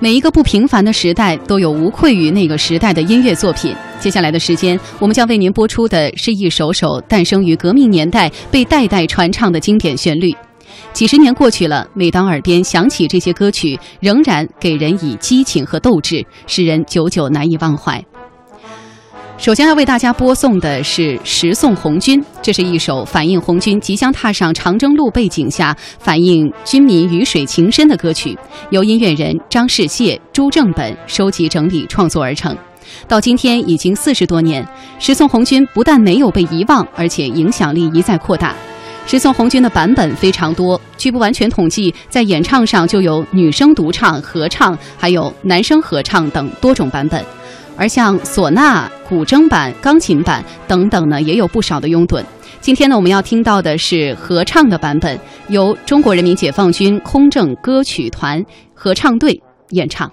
每一个不平凡的时代都有无愧于那个时代的音乐作品。接下来的时间，我们将为您播出的是一首首诞生于革命年代、被代代传唱的经典旋律。几十年过去了，每当耳边响起这些歌曲，仍然给人以激情和斗志，使人久久难以忘怀。首先要为大家播送的是《十送红军》，这是一首反映红军即将踏上长征路背景下，反映军民鱼水情深的歌曲，由音乐人张世燮、朱正本收集整理创作而成。到今天已经四十多年，《十送红军》不但没有被遗忘，而且影响力一再扩大。《十送红军》的版本非常多，据不完全统计，在演唱上就有女声独唱、合唱，还有男声合唱等多种版本。而像唢呐、古筝版、钢琴版等等呢，也有不少的拥趸。今天呢，我们要听到的是合唱的版本，由中国人民解放军空政歌曲团合唱队演唱。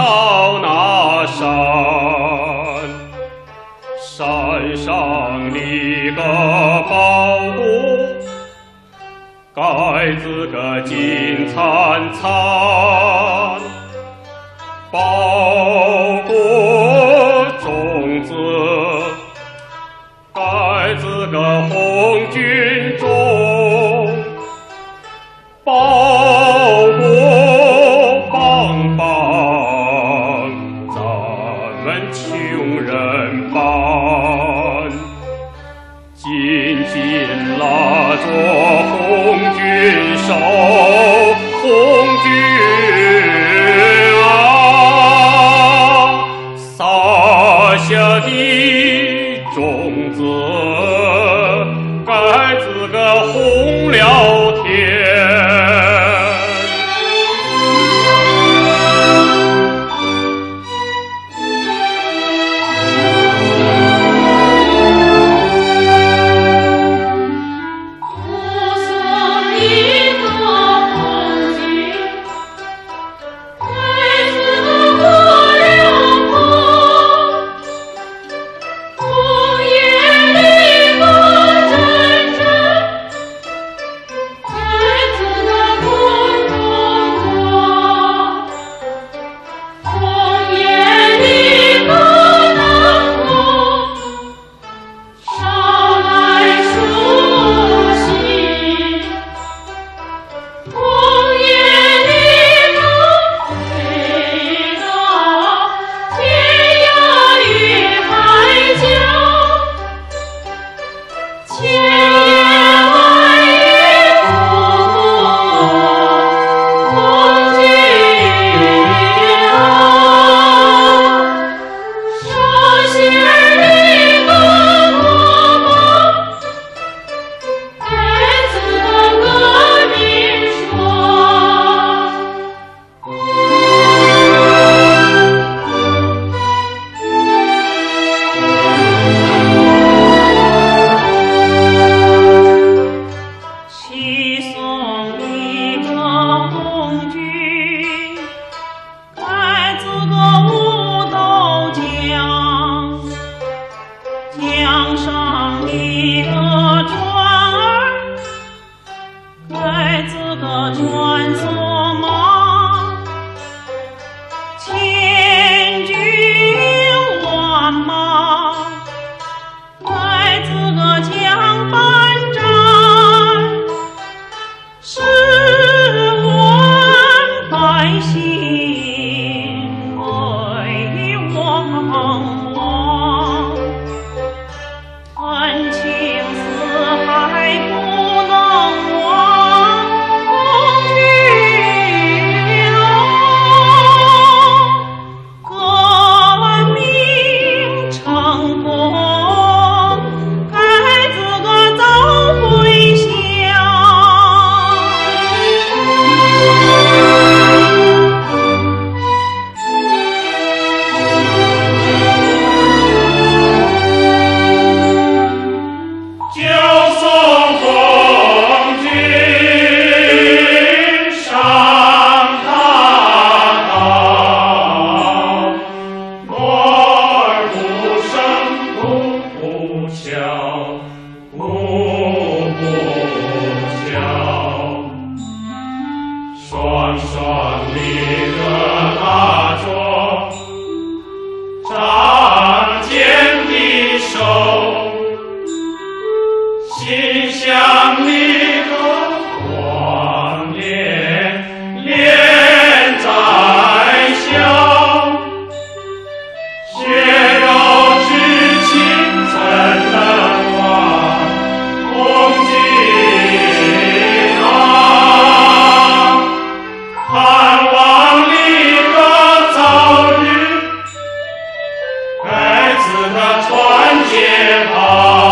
到那山，山上立个宝屋，盖子个金灿灿，宝。穷人般紧紧拉着红军手红军啊撒下的种子你送你个红军来自个五斗江江上一个船儿来自个船的传接好。